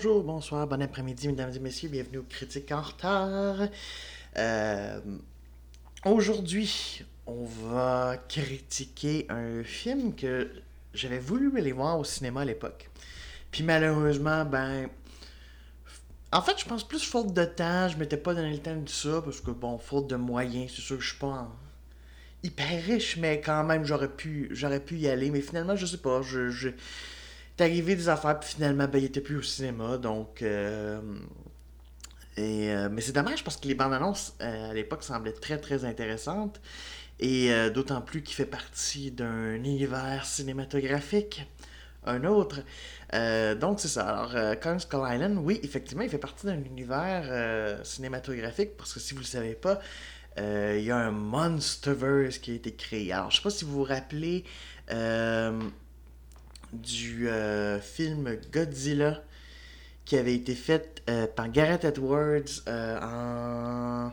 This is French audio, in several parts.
Bonjour, bonsoir, bon après-midi, mesdames et messieurs, bienvenue au Critique en retard. Euh, Aujourd'hui, on va critiquer un film que j'avais voulu aller voir au cinéma à l'époque. Puis malheureusement, ben. En fait, je pense plus faute de temps. Je m'étais pas donné le temps de ça parce que, bon, faute de moyens, c'est sûr que je suis pas hyper riche, mais quand même, j'aurais pu, pu y aller. Mais finalement, je sais pas. Je... arrivé des affaires, puis finalement, ben, il était plus au cinéma. Donc, euh, euh, mais c'est dommage parce que les bandes annonces euh, à l'époque semblaient très très intéressantes. Et euh, d'autant plus qu'il fait partie d'un univers cinématographique. Un autre. donc c'est ça. Alors, Kong Skull Island, oui, effectivement, il fait partie d'un univers cinématographique parce que si vous ne le savez pas, il y a un Monsterverse qui a été créé. Alors, je sais pas si vous vous rappelez du film Godzilla qui avait été faite euh, par Gareth Edwards euh, en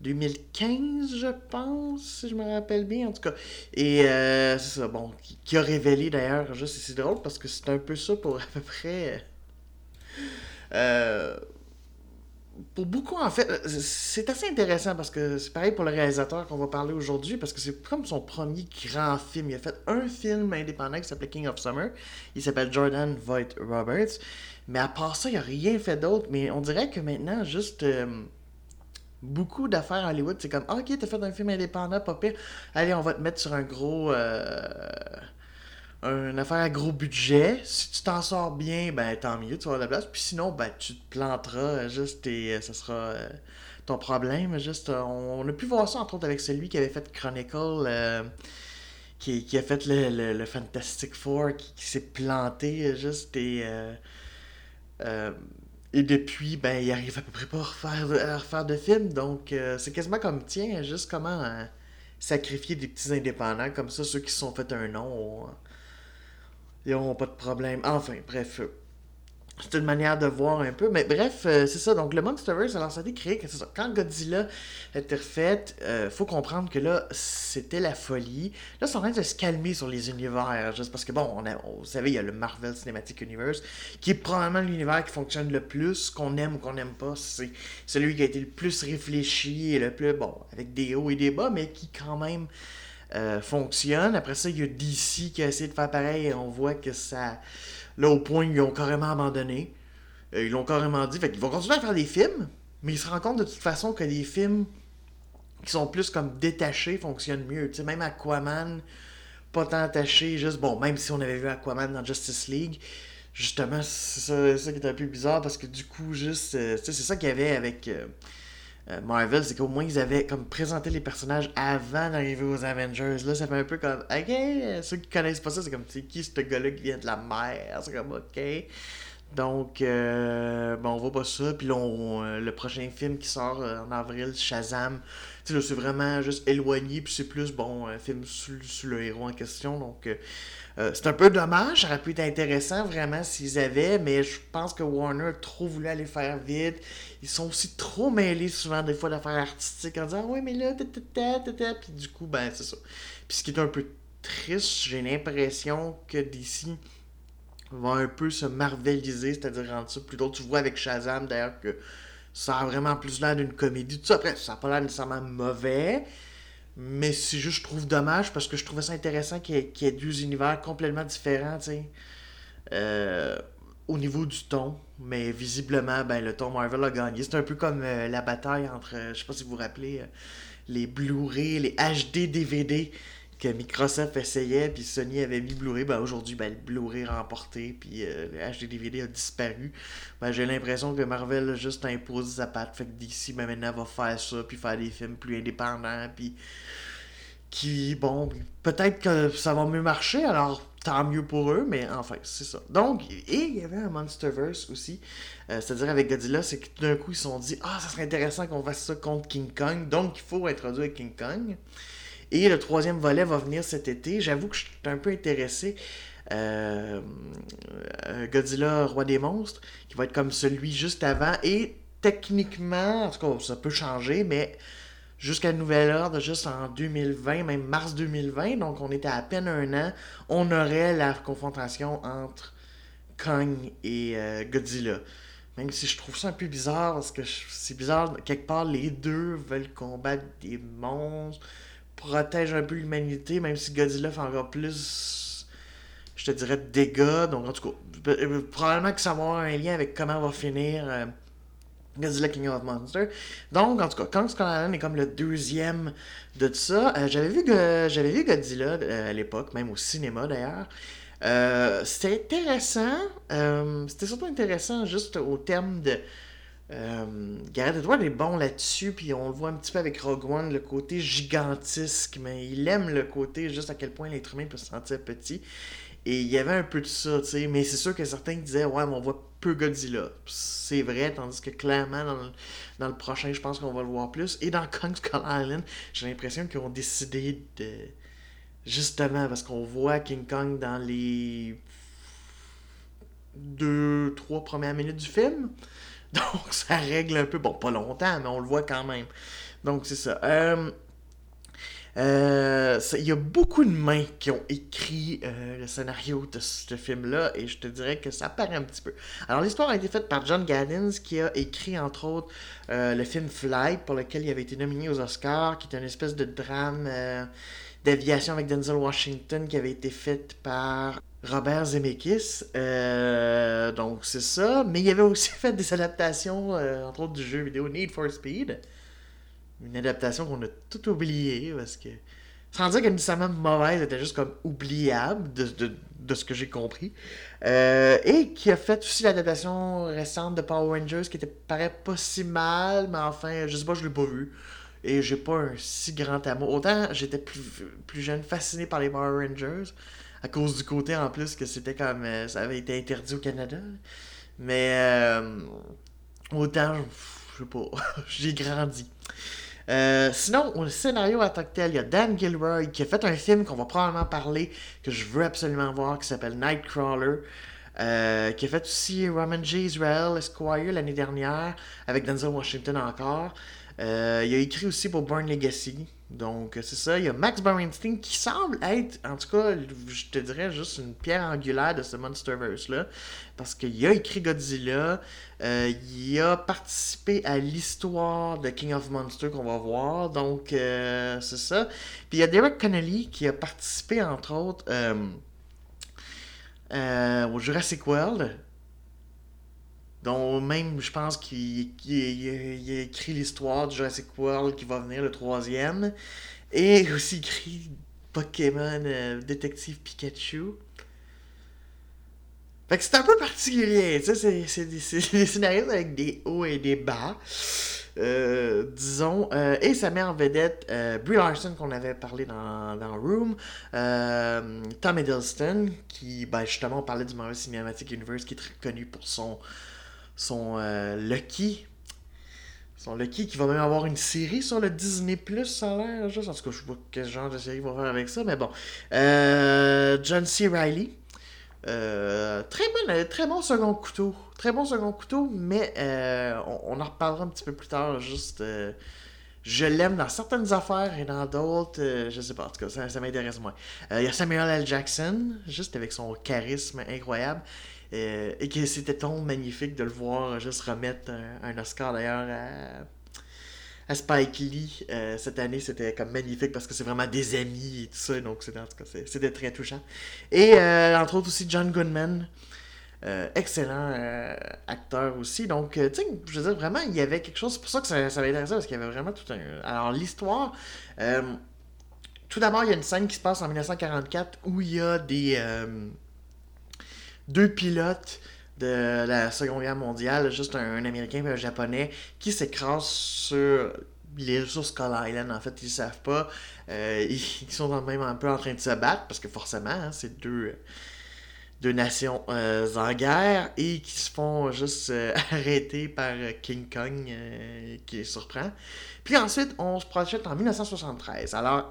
2015, je pense, si je me rappelle bien, en tout cas. Et euh, c'est ça, bon, qui, a révélé d'ailleurs, juste, c'est drôle parce que c'est un peu ça pour à peu près. Pour beaucoup, en fait, c'est assez intéressant parce que c'est pareil pour le réalisateur qu'on va parler aujourd'hui parce que c'est comme son premier grand film. Il a fait un film indépendant qui s'appelait King of Summer. Il s'appelle Jordan Voight Roberts. Mais à part ça, il a rien fait d'autre. Mais on dirait que maintenant, juste euh, beaucoup d'affaires à Hollywood, c'est comme ah, Ok, t'as fait un film indépendant, pas pire. Allez, on va te mettre sur un gros. Euh, une affaire à gros budget. Si tu t'en sors bien, ben tant mieux, tu vas avoir de la place. Puis sinon, ben tu te planteras juste et ça sera euh, ton problème. Juste, on, a pu voir ça entre autres avec celui qui avait fait Chronicle. Qui, a fait le, Fantastic Four qui, s'est planté juste et euh, et depuis, ben, il arrive à peu près pas à refaire, à refaire de films. Donc, euh, c'est quasiment comme, tiens, juste comment euh, sacrifier des petits indépendants comme ça, ceux qui se sont fait un nom, ils n'auront pas de problème. Enfin, bref c'est une manière de voir un peu. Mais bref, euh, c'est ça. Donc, le Monsterverse, alors ça a été créé. Ça. Quand Godzilla été refait, euh, faut comprendre que là, c'était la folie. Là, c'est en train de se calmer sur les univers. Juste parce que, bon, on a, vous savez, il y a le Marvel Cinematic Universe, qui est probablement l'univers qui fonctionne le plus, qu'on aime ou qu'on n'aime pas. C'est celui qui a été le plus réfléchi et le plus, bon, avec des hauts et des bas, mais qui quand même. Euh, fonctionne. Après ça, il y a DC qui a essayé de faire pareil et on voit que ça, Là, au point, ils ont carrément abandonné. Euh, ils l'ont carrément dit. Fait qu'ils vont continuer à faire des films, mais ils se rendent compte de toute façon que les films qui sont plus comme détachés fonctionnent mieux. Tu sais, même Aquaman, pas tant attaché, juste bon, même si on avait vu Aquaman dans Justice League, justement, c'est ça, qui est un peu bizarre parce que du coup, juste, euh, c'est ça qu'il y avait avec. Euh, euh, Marvel, c'est qu'au moins ils avaient comme présenté les personnages avant d'arriver aux Avengers. Là, ça fait un peu comme, ok, ceux qui connaissent pas ça, c'est comme, c'est qui ce gars-là qui vient de la mer? C'est comme, ok. Donc, euh, bon, on voit pas ça. Puis là, euh, le prochain film qui sort en avril, Shazam, tu sais, c'est vraiment juste éloigné. Puis c'est plus, bon, un film sur, le héros en question. Donc, euh, c'est un peu dommage, ça aurait pu être intéressant vraiment s'ils avaient, mais je pense que Warner a trop voulu aller faire vite. Ils sont aussi trop mêlés souvent des fois d'affaires artistiques en disant oui mais là puis du coup ben c'est ça. Puis ce qui est un peu triste, j'ai l'impression que DC va un peu se marveliser, c'est-à-dire rendre ça plutôt tu vois avec Shazam d'ailleurs que ça a vraiment plus l'air d'une comédie. Tout ça après ça n'a pas l'air nécessairement mauvais. Mais c'est juste, je trouve dommage parce que je trouvais ça intéressant qu'il y, ait deux univers complètement différents. Euh, au niveau du ton. Mais visiblement, ben, le ton Marvel a gagné. C'est un peu comme euh, la bataille entre, euh, je sais pas si vous vous rappelez, les Blu-ray, les HD DVD que Microsoft essayait, puis Sony avait mis Blu-ray, ben aujourd'hui, ben, le Blu-ray remporté, puis euh, le HD DVD a disparu. Ben, j'ai l'impression que Marvel a juste imposé sa patte, fait que DC, ben, maintenant, va faire ça, puis faire des films plus indépendants, puis qui, bon, peut-être que ça va mieux marcher, alors tant mieux pour eux, mais enfin, c'est ça. Donc, et il y avait un Monsterverse aussi, euh, c'est-à-dire avec Godzilla, c'est que tout d'un coup, ils se sont dit, ah, ça serait intéressant qu'on fasse ça contre King Kong, donc il faut introduire King Kong. Et le troisième volet va venir cet été. J'avoue que je suis un peu intéressé. Euh, euh, Godzilla, Roi des monstres, qui va être comme celui juste avant. Et techniquement, en tout cas, ça peut changer, mais jusqu'à nouvel ordre, juste en 2020, même mars 2020, donc on était à peine un an, on aurait la confrontation entre Kong et euh, Godzilla. Même si je trouve ça un peu bizarre, parce que c'est bizarre, quelque part, les deux veulent combattre des monstres, protègent un peu l'humanité, même si Godzilla fait encore plus, je te dirais, de dégâts. Donc, en tout cas, euh, probablement que ça va avoir un lien avec comment va finir euh, Godzilla King of Monsters. Donc, en tout cas, Kong Skull Island est comme le deuxième de tout ça. Euh, j'avais vu, j'avais vu Godzilla à l'époque, même au cinéma d'ailleurs. C'était intéressant. C'était surtout intéressant juste au terme de. Euh, Gareth Edwards est bon là-dessus, puis on le voit un petit peu avec Rogue One, le côté gigantesque, mais il aime le côté juste à quel point l'être humain peut se sentir petit. Et il y avait un peu de ça, tu sais, mais c'est sûr que certains disaient, ouais, mais on voit peu Godzilla. C'est vrai, tandis que clairement, dans le, dans le prochain, je pense qu'on va le voir plus. Et dans Kong Skull Island, j'ai l'impression qu'ils ont décidé de Justement, parce qu'on voit King Kong dans les deux, trois premières minutes du film. Donc, ça règle un peu. Bon, pas longtemps, mais on le voit quand même. Donc, c'est ça. Euh, euh, il y a beaucoup de mains qui ont écrit euh, le scénario de ce film-là, et je te dirais que ça paraît un petit peu. Alors, l'histoire a été faite par John Gaddins, qui a écrit, entre autres, le film Flight, pour lequel il avait été nominé aux Oscars, qui est une espèce de drame d'aviation avec Denzel Washington qui avait été faite par Robert Zemeckis. Euh, donc c'est ça. Mais il avait aussi fait des adaptations, euh, entre autres du jeu vidéo Need for Speed. Une adaptation qu'on a tout oublié parce que. Sans dire qu'elle nécessairement mauvaise, elle était juste comme oubliable de, ce que j'ai compris. Euh, et qui a fait aussi l'adaptation récente de Power Rangers qui était paraît pas si mal, mais enfin, je sais pas, je l'ai pas vu et j'ai pas un si grand amour. Autant j'étais plus, plus jeune fasciné par les Power Rangers, à cause du côté en plus que c'était comme. Euh, ça avait été interdit au Canada. Mais euh, autant, je sais pas, j'ai grandi. Euh, sinon, au scénario à tant que tel, il y a Dan Gilroy qui a fait un film qu'on va probablement parler, que je veux absolument voir, qui s'appelle Nightcrawler. qui a fait aussi Roman J. Israel Esquire l'année dernière, avec Denzel Washington encore. Il a écrit aussi pour Born Legacy. Donc, c'est ça. Il y a Max Bernstein qui semble être, en tout cas, je te dirais, juste une pierre angulaire de ce Monsterverse-là. Parce qu'il a écrit Godzilla. Euh, il a participé à l'histoire de King of Monsters qu'on va voir. Donc, euh, c'est ça. Puis il y a Derek Connolly qui a participé, entre autres, au Jurassic World. Donc, même, je pense qu'il a écrit l'histoire du Jurassic World qui va venir, le troisième. Et aussi écrit Pokémon euh, Détective Pikachu. Fait que c'est un peu particulier, tu c'est des, scénarios avec des hauts et des bas, euh, disons. Euh, et ça met en vedette Brie Larson, qu'on avait parlé dans, dans Room, Tom Hiddleston, qui, ben, justement, on parlait du Marvel Cinematic Universe, qui est très connu pour son son euh, Lucky. Son Lucky qui va même avoir une série sur le Disney Plus, ça a l'air. Juste, en tout cas, je sais pas quel genre de série il va faire avec ça, mais bon. Euh, John C. Riley. Euh, très, bon, très bon second couteau. Très bon second couteau, mais on, en reparlera un petit peu plus tard. Juste, je l'aime dans certaines affaires et dans d'autres, je sais pas. En tout cas, ça m'intéresse moins. Il y a Samuel L. Jackson, juste avec son charisme incroyable. Euh, et que c'était ton magnifique de le voir juste remettre un, Oscar d'ailleurs à, Spike Lee euh, cette année. C'était comme magnifique parce que c'est vraiment des amis et tout ça. Donc c'était en tout cas c'était très touchant. Et euh, entre autres aussi John Goodman. excellent acteur aussi. Donc, tu sais, je veux dire, vraiment, il y avait quelque chose. C'est pour ça que ça, ça m'a intéressé parce qu'il y avait vraiment tout un. Alors, l'histoire. tout d'abord, il y a une scène qui se passe en 1944 où il y a des deux pilotes de la Seconde Guerre mondiale, juste un, Américain et un Japonais, qui s'écrasent sur les ressources Skull Island. En fait, ils savent pas. Euh, ils, sont même un peu en train de se battre, parce que forcément, hein, c'est deux, deux nations euh, en guerre, et qui se font juste euh, arrêter par King Kong, qui les surprend. Puis ensuite, on se projette en 1973. Alors,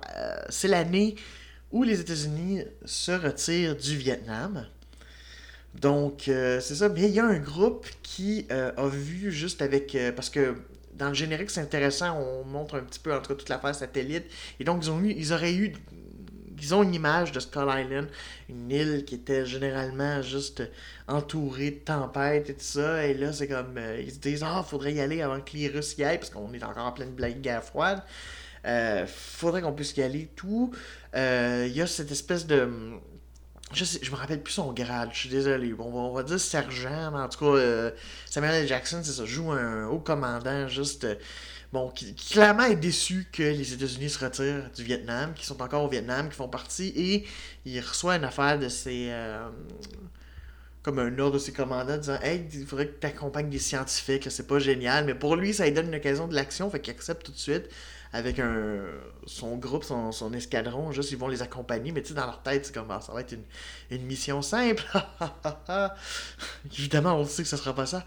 c'est l'année où les États-Unis se retirent du Vietnam. Donc, euh, c'est ça. Mais il y a un groupe qui euh, a vu juste avec. Euh, parce que dans le générique, c'est intéressant, on montre un petit peu, en tout cas, toute l'affaire satellite. Et donc, ils, ont eu, ils auraient eu ils ont une image de Skull Island, une île qui était généralement juste entourée de tempêtes et tout ça. Et là, c'est comme. Ils se disent Ah, faudrait y aller avant que les Russes y aillent, parce qu'on est encore en pleine guerre froide. Faudrait qu'on puisse y aller, tout. Il y a cette espèce de. Je, sais, je me rappelle plus son grade, je suis désolé. Bon, on va dire sergent, mais en tout cas, Samuel L. Jackson, c'est ça, joue un haut commandant juste bon, qui, clairement est déçu que les États-Unis se retirent du Vietnam, qui sont encore au Vietnam, qui font partie, et il reçoit une affaire de ses. Euh, comme un ordre de ses commandants disant Hey, il faudrait que tu accompagnes des scientifiques, c'est pas génial, mais pour lui, ça lui donne une occasion de l'action, fait qu'il accepte tout de suite avec un, son groupe, son, son, escadron, juste ils vont les accompagner, mais tu sais, dans leur tête, c'est comme ah, ça va être une, une mission simple. Évidemment, on sait que ce sera pas ça.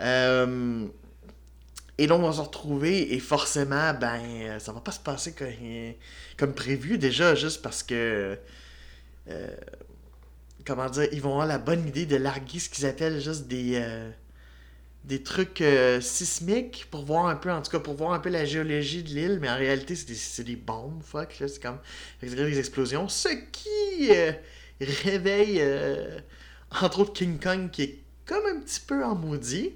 Euh, et donc, on va se retrouver et forcément, ben, ça va pas se passer comme, comme prévu déjà, juste parce que. Euh, comment dire, ils vont avoir la bonne idée de larguer ce qu'ils appellent juste des. Euh, des trucs euh, sismiques pour voir un peu, en tout cas, pour voir un peu la géologie de l'île, mais en réalité, c'est des, bombes, fuck, c'est comme des explosions, ce qui réveille, entre autres, King Kong, qui est comme un petit peu en maudit.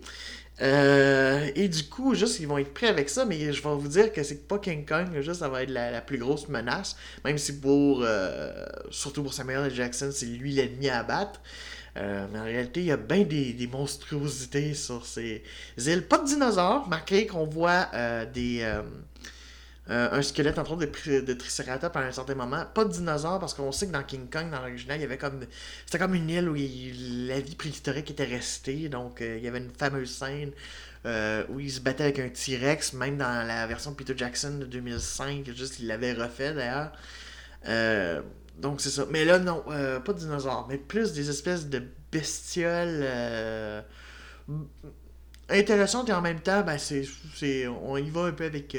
Euh, et du coup, juste, ils vont être prêts avec ça, mais je vais vous dire que c'est pas King Kong, juste, ça va être la, plus grosse menace. Même si pour, euh, surtout pour Samuel. Jackson, c'est lui l'ennemi à abattre. Euh, mais en réalité, il y a bien des, monstruosités sur ces îles. Pas de dinosaures, marqué qu'on voit des euh, un squelette, entre autres, de, Triceratops à un certain moment. Pas de dinosaures, parce qu'on sait que dans King Kong, dans l'original, il y avait comme. C'était comme une île où la vie préhistorique était restée. Donc, euh, il y avait une fameuse scène euh, où il se battait avec un T-Rex, même dans la version de Peter Jackson de 2005. Juste, il l'avait refait d'ailleurs. Donc, c'est ça. Mais là, non, pas de dinosaures, mais plus des espèces de bestioles intéressantes et en même temps, ben, c'est, on y va un peu avec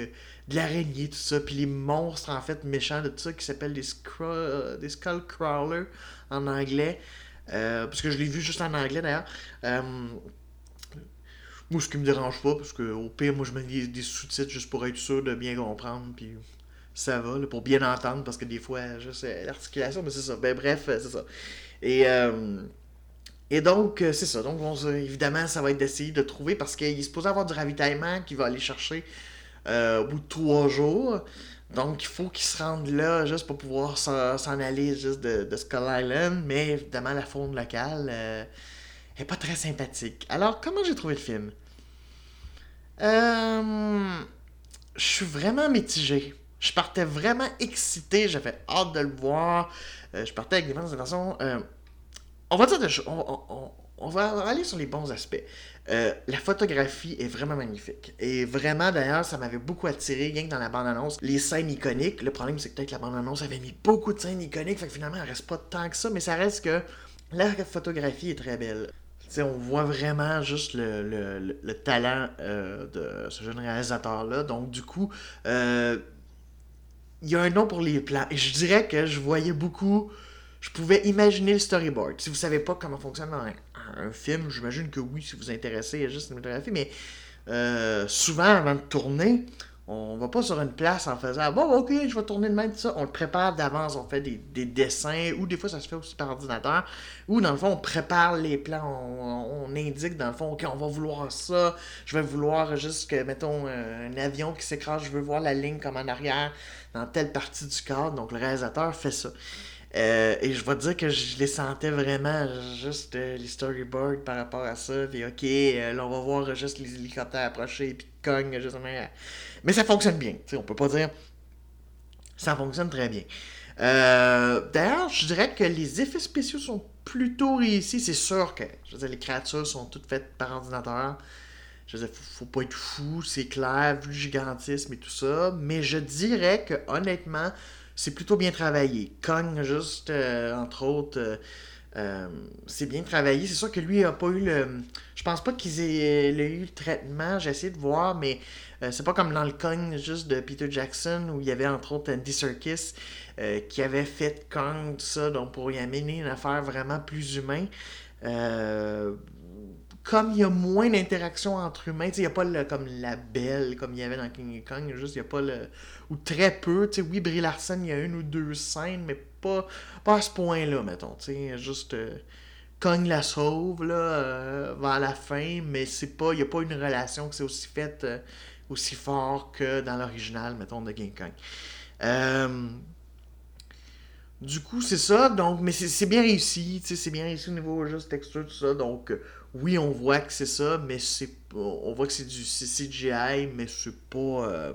de l'araignée, tout ça, puis les monstres en fait méchants de tout ça qui s'appellent des, euh, des skull en anglais. Euh, parce que je l'ai vu juste en anglais d'ailleurs. Euh, moi, ce qui me dérange pas, parce que au pire, moi je mets des, sous-titres juste pour être sûr de bien comprendre, puis ça va, pour bien entendre, parce que des fois, juste l'articulation, mais c'est ça. Ben bref, c'est ça. Et. Et donc, c'est ça. Donc, évidemment, ça va être d'essayer de trouver parce qu'il est supposé avoir du ravitaillement qui va aller chercher euh, au bout de trois jours. Donc, il faut qu'ils se rendent là juste pour pouvoir s'en aller juste de, Skull Island. Mais évidemment, la faune locale euh, est pas très sympathique. Alors, comment j'ai trouvé le film? Euh, Je suis vraiment mitigé. Je partais vraiment excité. J'avais hâte de le voir. je partais avec des bonnes intentions. on va dire de, on, on va aller sur les bons aspects. Euh, la photographie est vraiment magnifique. Et vraiment, d'ailleurs, ça m'avait beaucoup attiré, rien que dans la bande-annonce. Les scènes iconiques, le problème, c'est que peut-être la bande-annonce avait mis beaucoup de scènes iconiques, fait que finalement, il reste pas tant que ça, mais ça reste que la photographie est très belle. On voit vraiment juste le, talent euh, de ce jeune réalisateur-là. Donc, du coup, euh, il y a un nom pour les plans. Et je dirais que je voyais beaucoup je pouvais imaginer le storyboard. Si vous savez pas comment fonctionne un, un film, j'imagine que oui, si vous vous intéressez à juste cinématographie, mais euh, souvent avant de tourner, on va pas sur une place en faisant bon ok je vais tourner de même ça. On le prépare d'avance on fait des, dessins ou des fois ça se fait aussi par ordinateur ou dans le fond on prépare les plans. On, indique dans le fond ok on va vouloir ça. Je vais vouloir juste que mettons un avion qui s'écrase je veux voir la ligne comme en arrière dans telle partie du cadre donc le réalisateur fait ça. Euh, et je vais dire que je les sentais vraiment, juste euh, les storyboards par rapport à ça. Puis ok, euh, là on va voir juste les hélicoptères approcher, puis cogne justement. Mais ça fonctionne bien, tu sais, on peut pas dire. Ça fonctionne très bien. D'ailleurs, je dirais que les effets spéciaux sont plutôt réussis. C'est sûr que, je veux dire, les créatures sont toutes faites par ordinateur. Je veux dire, faut, faut pas être fou, c'est clair, vu le gigantisme et tout ça. Mais je dirais que, honnêtement, c'est plutôt bien travaillé. Kong, juste, euh, entre autres, euh, euh, c'est bien travaillé. C'est sûr que lui a pas eu le. Je pense pas qu'il ait, eu le traitement. J'ai essayé de voir, mais c'est pas comme dans le Kong juste de Peter Jackson où il y avait entre autres Andy Serkis qui avait fait Kong, tout ça, donc pour y amener une affaire vraiment plus humaine. comme il y a moins d'interactions entre humains, il n'y a pas le, comme la belle comme il y avait dans King Kong, juste il n'y a pas le. Ou très peu, tu sais, oui, Brie Larson, il y a une ou deux scènes, mais pas, pas à ce point-là, mettons, tu sais, juste. Euh, Kong la sauve, là, euh, vers la fin, mais c'est pas. Il n'y a pas une relation qui s'est aussi faite euh, aussi fort que dans l'original, mettons, de King Kong. Du coup, c'est ça, donc, mais c'est bien réussi, c'est bien réussi au niveau juste texture, tout ça, donc oui, on voit que c'est ça, mais c'est on voit que c'est du CGI, mais c'est pas. Euh,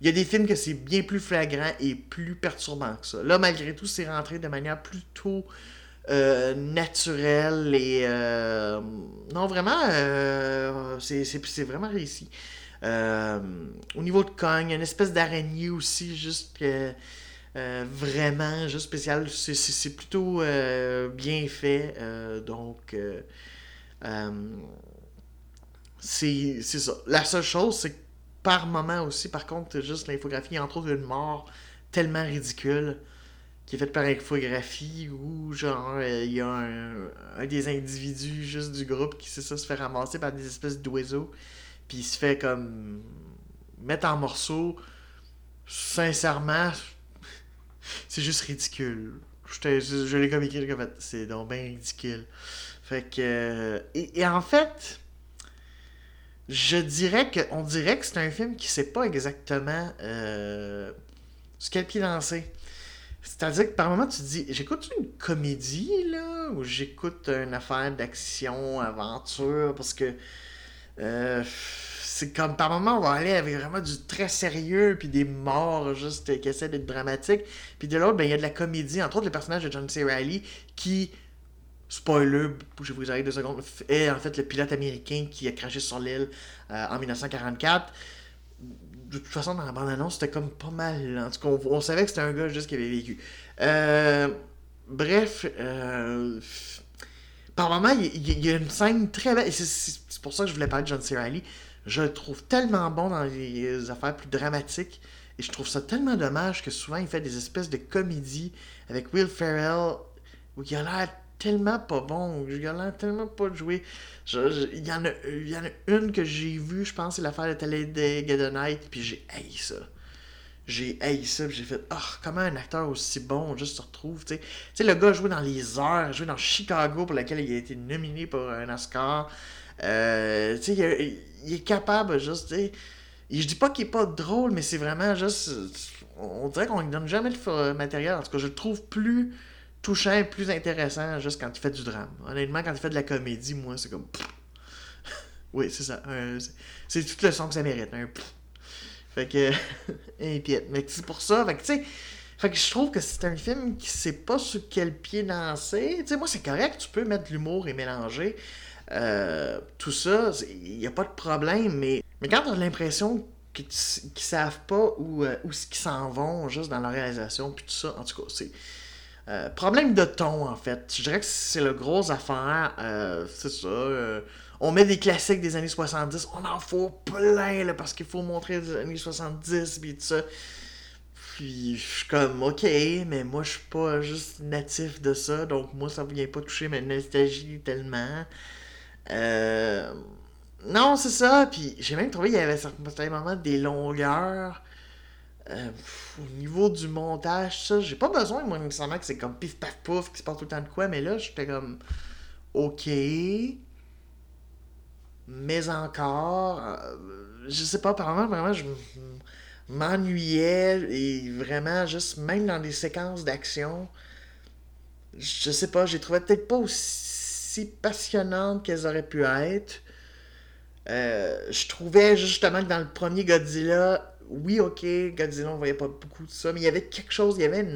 il y a des films que c'est bien plus flagrant et plus perturbant que ça. Là, malgré tout, c'est rentré de manière plutôt euh, naturelle et. Euh, non, vraiment, c'est vraiment réussi. au niveau de a une espèce d'araignée aussi, juste euh, vraiment juste spécial. C'est plutôt euh, bien fait. Euh, donc, c'est ça. La seule chose, c'est que par moment aussi, par contre, juste l'infographie, entre autres, une mort tellement ridicule qui est faite par infographie où, genre, il y a un, des individus juste du groupe qui, c'est ça, se fait ramasser par des espèces d'oiseaux, puis il se fait comme mettre en morceaux. Sincèrement, c'est juste ridicule. Je, je l'ai comme écrit, c'est donc bien ridicule. Fait que. Euh, et, en fait, je dirais que. On dirait que c'est un film qui sait pas exactement euh, ce quel pied lancer. C'est-à-dire que par moment, tu te dis, j'écoute une comédie, là, ou j'écoute une affaire d'action, aventure, parce que. Euh, c'est comme par moment on va aller avec vraiment du très sérieux puis des morts juste qui essaient d'être dramatiques puis de l'autre ben il y a de la comédie entre autres le personnage de John C. Reilly qui spoiler je vous arrête deux secondes est en fait le pilote américain qui a craché sur l'île euh, en 1944 de toute façon dans la bande annonce c'était comme pas mal en tout cas on, savait que c'était un gars juste qui avait vécu euh, bref euh, par moment il y, a une scène très belle c'est pour ça que je voulais parler de John C. Reilly je le trouve tellement bon dans les affaires plus dramatiques. Et je trouve ça tellement dommage que souvent il fait des espèces de comédies avec Will Ferrell où il a l'air tellement pas bon, il a l'air tellement pas de jouer. Il y, en a, une que j'ai vue, je pense, c'est l'affaire de Télé de Night, puis j'ai haï ça. J'ai haï ça, puis j'ai fait, oh, comment un acteur aussi bon juste se retrouve, tu sais. Le gars a joué dans Les Heures, joué dans Chicago, pour lequel il a été nominé pour un Oscar. Euh, tu sais, il, est capable juste, tu sais. Je dis pas qu'il est pas drôle, mais c'est vraiment juste. On dirait qu'on lui donne jamais le matériel. En tout cas, je le trouve plus touchant, plus intéressant juste quand il fait du drame. Honnêtement, quand il fait de la comédie, moi, c'est comme. oui, c'est ça. c'est tout le son que ça mérite. Un... Fait que. un Mais c'est pour ça. Fait que, tu sais. Fait que je trouve que c'est un film qui sait pas sur quel pied danser. Tu sais, moi, c'est correct, tu peux mettre de l'humour et mélanger. Euh, tout ça, il n'y a pas de problème, mais, mais quand on a l'impression qu'ils ne savent pas où, euh, où qu'ils s'en vont, juste dans la réalisation, puis tout ça, en tout cas, c'est. Euh, problème de ton, en fait. Je dirais que c'est le gros affaire. c'est ça. on met des classiques des années 70. On en faut plein, là, parce qu'il faut montrer des années 70, puis tout ça. Puis je suis comme, ok, mais moi je suis pas juste natif de ça, donc moi ça vient pas toucher ma nostalgie tellement. Euh, non, c'est ça. Puis j'ai même trouvé qu'il y avait certains moments des longueurs. Euh, au niveau du montage, ça, j'ai pas besoin, moi, nécessairement, que c'est comme pif paf pouf, qui se passe tout le temps de quoi, mais là, j'étais comme. Ok. Mais encore. Euh, je sais pas, par moment, vraiment, je m'ennuyais et vraiment, juste, même dans des séquences d'action, je sais pas, j'ai trouvé peut-être pas aussi si passionnantes qu'elles auraient pu être. Euh, je trouvais justement que dans le premier Godzilla, oui, ok, Godzilla, on voyait pas beaucoup de ça, mais il y avait quelque chose, il y avait.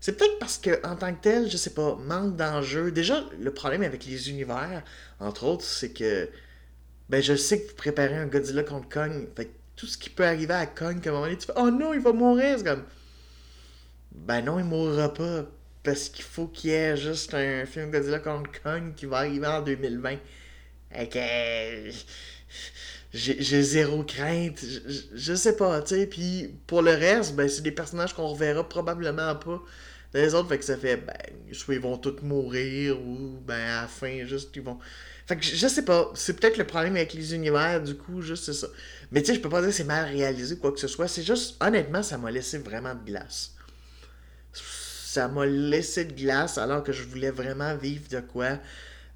C'est peut-être parce que, en tant que tel, je sais pas, manque d'enjeu. Déjà, le problème avec les univers, entre autres, c'est que. Ben, je sais que vous préparez un Godzilla contre Kong. Fait tout ce qui peut arriver à Kong, à un moment donné, tu fais Oh non, il va mourir. C'est comme. Ben non, il mourra pas parce qu'il faut qu'il y ait juste un film Godzilla contre Kong qui va arriver en 2020. Et que j'ai zéro crainte. Je, sais pas, tu sais. Puis pour le reste, ben, c'est des personnages qu'on reverra probablement pas les autres, fait que ça fait, ben, soit ils vont tous mourir, ou, ben, à la fin, juste, ils vont. Fait que je sais pas, c'est peut-être le problème avec les univers, du coup, juste c'est ça. Mais tu sais, je peux pas dire que c'est mal réalisé quoi que ce soit, c'est juste, honnêtement, ça m'a laissé vraiment de glace. Ça m'a laissé de glace alors que je voulais vraiment vivre de quoi.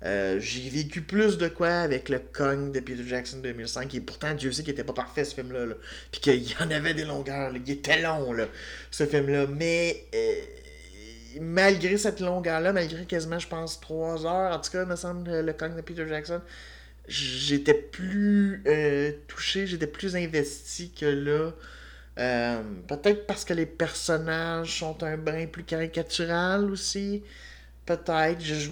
Euh, j'ai vécu plus de quoi avec le Kong de Peter Jackson 2005, et pourtant, Dieu sait qu'il était pas parfait ce film-là. Là. Puis qu'il y en avait des longueurs, il était long, là, ce film-là. Mais euh, malgré cette longueur-là, malgré quasiment, je pense, trois heures, en tout cas, me semble, le Kong de Peter Jackson, j'étais plus euh, touché, j'étais plus investi que là. Peut-être parce que les personnages sont un brin plus caricatural aussi. Peut-être. Je,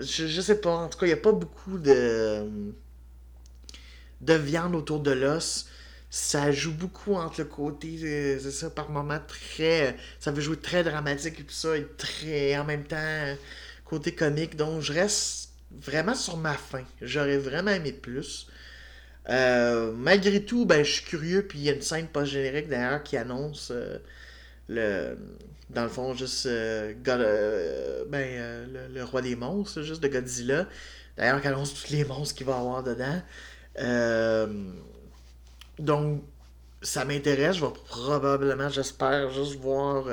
je, sais pas. En tout cas, il n'y a pas beaucoup de, de viande autour de l'os. Ça joue beaucoup entre le côté, euh, c'est ça, par moments très. Ça veut jouer très dramatique et tout ça, et très. En même temps, côté comique. Donc, je reste vraiment sur ma faim. J'aurais vraiment aimé plus. Euh, malgré tout, ben, je suis curieux, puis il y a une scène post-générique d'ailleurs qui annonce euh, le, dans le fond, juste euh, euh, ben, euh, le, roi des monstres, juste de Godzilla. D'ailleurs, qui annonce tous les monstres qu'il va avoir dedans. donc, ça m'intéresse. Je vais probablement, j'espère, juste voir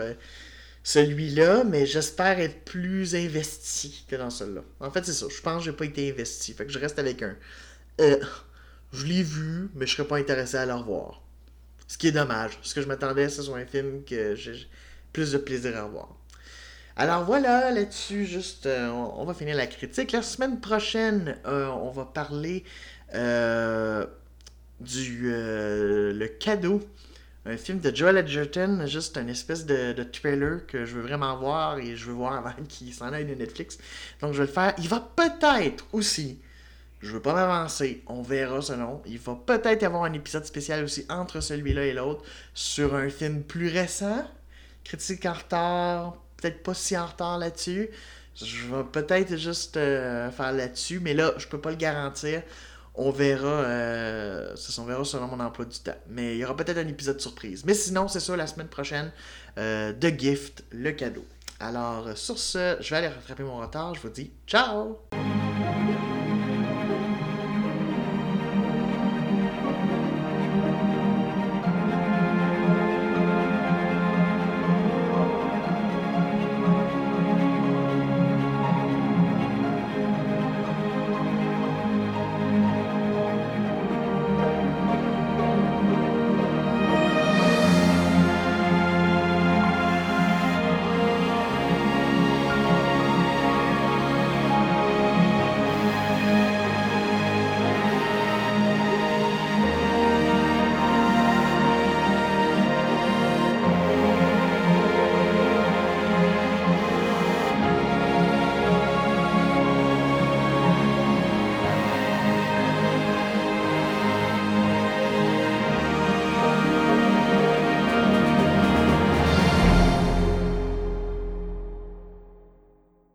celui-là, mais j'espère être plus investi que dans celui-là. En fait, c'est ça. Je pense que j'ai pas été investi. Fait que je reste avec un. je l'ai vu, mais je serais pas intéressé à le revoir. Ce qui est dommage. Parce que je m'attendais ce soit un film que j'ai plus de plaisir à voir. Alors voilà, là-dessus, juste, euh, on, va finir la critique. La semaine prochaine, euh, on va parler euh, du Le Cadeau, un film de Joel Edgerton, juste un espèce de, de, trailer que je veux vraiment voir et je veux voir avant qu'il s'en aille de Netflix. Donc je vais le faire. Il va peut-être aussi, je veux pas m'avancer, on verra selon. Il va peut-être avoir un épisode spécial aussi entre celui-là et l'autre sur un film plus récent critique en retard, peut-être pas si en retard là-dessus. Je vais peut-être juste euh, faire là-dessus, mais là, je peux pas le garantir. On verra, euh, ça, on verra selon mon emploi du temps. Mais il y aura peut-être un épisode surprise. Mais sinon, c'est ça, la semaine prochaine, euh, The Gift, le cadeau. Alors, sur ce, je vais aller rattraper mon retard. Je vous dis ciao!